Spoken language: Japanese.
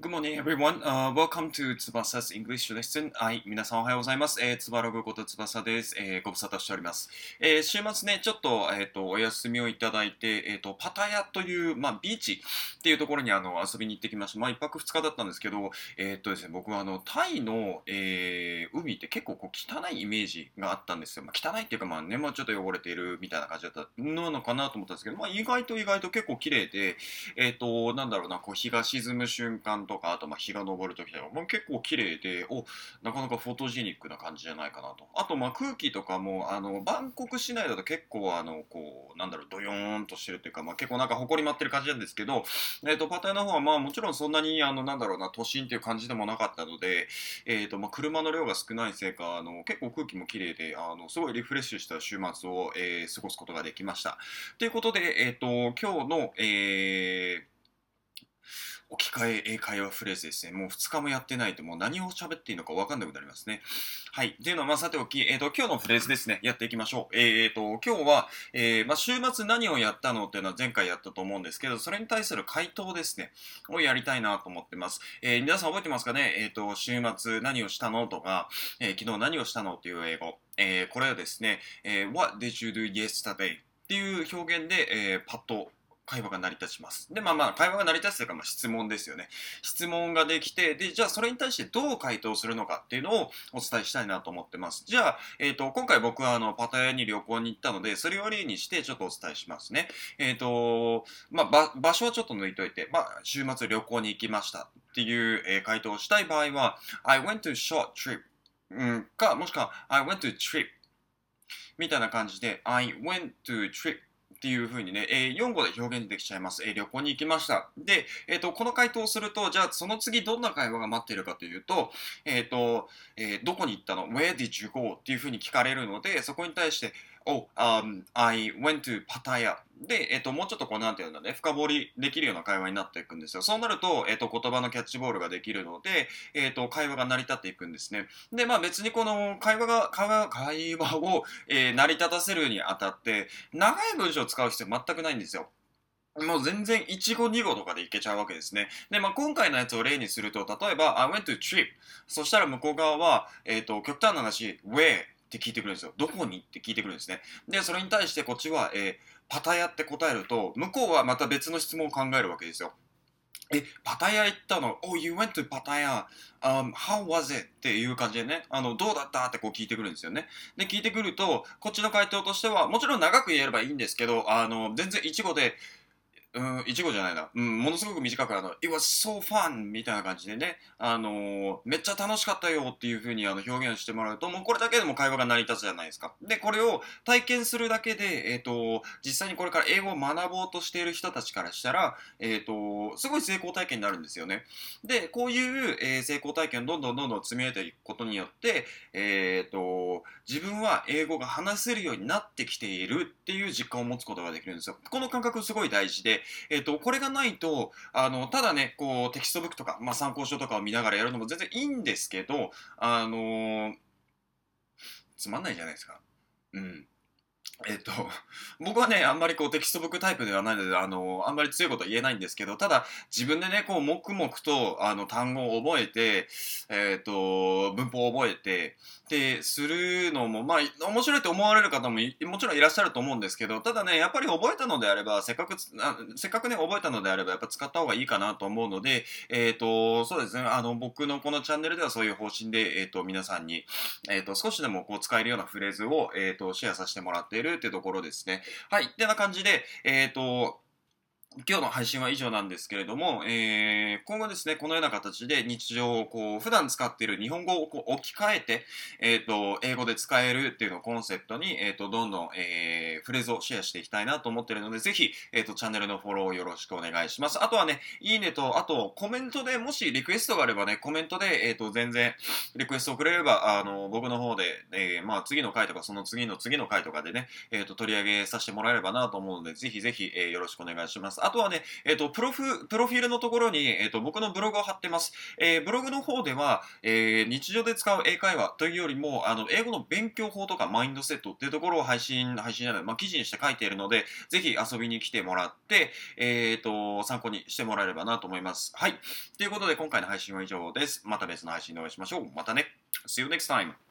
Good morning, everyone.、Uh, welcome to 翼 English Lesson. はい、皆さんおはようございます。えー、つばログこと翼です。えー、ご無沙汰しております。えー、週末ね、ちょっと、えっ、ー、と、お休みをいただいて、えっ、ー、と、パタヤという、まあ、ビーチっていうところにあの遊びに行ってきました。まあ、一泊二日だったんですけど、えっ、とですね、僕はあの、タイの、えー、海って結構こう汚いイメージがあったんですよ。まあ、汚いっていうか、まあね、もうちょっと汚れているみたいな感じだったのかなと思ったんですけど、まあ、意外と意外と結構綺麗で、えっ、と、なんだろうな、こう、日が沈む瞬間とか、あと、まあ、日が昇る時とか、まあ、結構綺麗で、お、なかなかフォトジェニックな感じじゃないかなと。あと、ま、空気とかも、あの、バンコク市内だと結構、あの、こう、なんだろう、ドヨーンとしてるっていうか、まあ、結構なんか埃舞ってる感じなんですけど、えっ、ー、と、パタヤの方は、まあ、もちろんそんなに、あの、なんだろうな、都心っていう感じでもなかったので、えっ、ー、と、まあ、車の量が少ないせいか、あの、結構空気も綺麗で、あの、すごいリフレッシュした週末を、えー、過ごすことができました。ということで、えっ、と、今日の、えー、置き換え英会話フレーズですね。もう2日もやってないともう何を喋っていいのか分かんなくなりますね。はい。っていうのは、まあ、さておき、えっ、ー、と、今日のフレーズですね。やっていきましょう。えっ、ー、と、今日は、えー、まあ、週末何をやったのっていうのは前回やったと思うんですけど、それに対する回答ですね。をやりたいなと思ってます。えー、皆さん覚えてますかね？えっ、と、週末何をしたのとか、え昨日何をしたのっていう英語。えこれはですね、え What did you do yesterday? っていう表現で、えパッと会話が成り立ちます。で、まあまあ、会話が成り立つというか、まあ、質問ですよね。質問ができて、で、じゃあそれに対してどう回答するのかっていうのをお伝えしたいなと思ってます。じゃあ、えっ、ー、と、今回僕はあの、パタヤに旅行に行ったので、それを例にしてちょっとお伝えしますね。えっ、ー、と、まあ、場所はちょっと抜いといて、まあ、週末旅行に行きましたっていう、えー、回答をしたい場合は、I went to short trip うん、か、もしくは I went to trip みたいな感じで I went to trip っていうふうにね、えー、4語で表現できちゃいます。えー、旅行に行きました。で、えっ、ー、と、この回答をすると、じゃあその次どんな会話が待っているかというと、えっ、と、えどこに行ったの ?Where did you go? っていうふうに聞かれるので、そこに対して、Oh, um, I went to Pattaya. で、えっ、と、もうちょっとこう、なんていうんだね、深掘りできるような会話になっていくんですよ。そうなると、えっ、と、言葉のキャッチボールができるので、えっ、と、会話が成り立っていくんですね。で、まあ別にこの会話が、会話、会話を、え成り立たせるにあたって、長い文章を使う必要全くないんですよ。もう全然1語2語とかでいけちゃうわけですね。で、まあ、今回のやつを例にすると、例えば、I went to trip。そしたら向こう側は、えっ、と、極端な話、where って聞いてくるんですよ。どこに？って聞いてくるんですね。で、それに対してこっちは、えー、パタヤって答えると、向こうはまた別の質問を考えるわけですよ。え、パタヤ行ったの ?Oh, you went to パタヤ。Um, how was it? っていう感じでね、あの、どうだった？ってこう聞いてくるんですよね。で、聞いてくると、こっちの回答としては、もちろん長く言えればいいんですけど、あの、全然一語で、うん、いちごじゃないな。うん、ものすごく短く、あの、it was so fun! みたいな感じでね、あのー、めっちゃ楽しかったよっていう風にあの表現してもらうと、もうこれだけでも会話が成り立つじゃないですか。で、これを体験するだけで、えっ、ー、と、実際にこれから英語を学ぼうとしている人たちからしたら、えっ、ー、と、すごい成功体験になるんですよね。で、こういう、え成功体験をどんどんどんどん積み上げていくことによって、えっ、と、自分は英語が話せるようになってきているっていう実感を持つことができるんですよ。この感覚すごい大事で、えっ、ー、と、これがないと、あの、ただね、こう、テキストブックとか、まあ、参考書とかを見ながらやるのも全然いいんですけど、あのー、つまんないじゃないですか。うん。えっと、僕はね、あんまりこうテキストブックタイプではないので、あの、あんまり強いことは言えないんですけど、ただ、自分でね、こう、黙々と、あの、単語を覚えて、えっ、と、文法を覚えて、で、するのも、まあ、面白いと思われる方ももちろんいらっしゃると思うんですけど、ただね、やっぱり覚えたのであれば、せっかく、せっかくね、覚えたのであれば、やっぱ使った方がいいかなと思うので、えっ、と、そうですね、あの、僕のこのチャンネルではそういう方針で、えっ、と、皆さんに、えっ、と、少しでもこう、使えるようなフレーズを、えっ、と、シェアさせてもらっているるっていうところですね。はい。ってな感じで、えっ、ー、と、今日の配信は以上なんですけれども、えー、今後ですね、このような形で日常をこう、普段使っている日本語をこう置き換えて、えっ、ー、と、英語で使えるっていうのをコンセプトに、えっ、ー、と、どんどん、えー、フレーズをシェアしていきたいなと思っているので、ぜひ、えっ、と、チャンネルのフォローをよろしくお願いします。あとはね、いいねと、あと、コメントでもしリクエストがあればね、コメントで、えっ、と、全然、リクエストをくれれば、あの、僕の方で、えまあ、次の回とか、その次の次の回とかでね、えっ、と、取り上げさせてもらえればなと思うので、ぜひぜひ、えよろしくお願いします。あとはね、えっ、と、プロフ、プロフィールのところに、えっ、と、僕のブログを貼ってます。えー、ブログの方では、えー、日常で使う英会話というよりも、あの、英語の勉強法とかマインドセットっていうところを配信、配信じゃない、まあ、記事にして書いているので、ぜひ遊びに来てもらって、えっ、と、参考にしてもらえればなと思います。はい。ということで、今回の配信は以上です。また別の配信でお会いしましょう。またね。See you next time.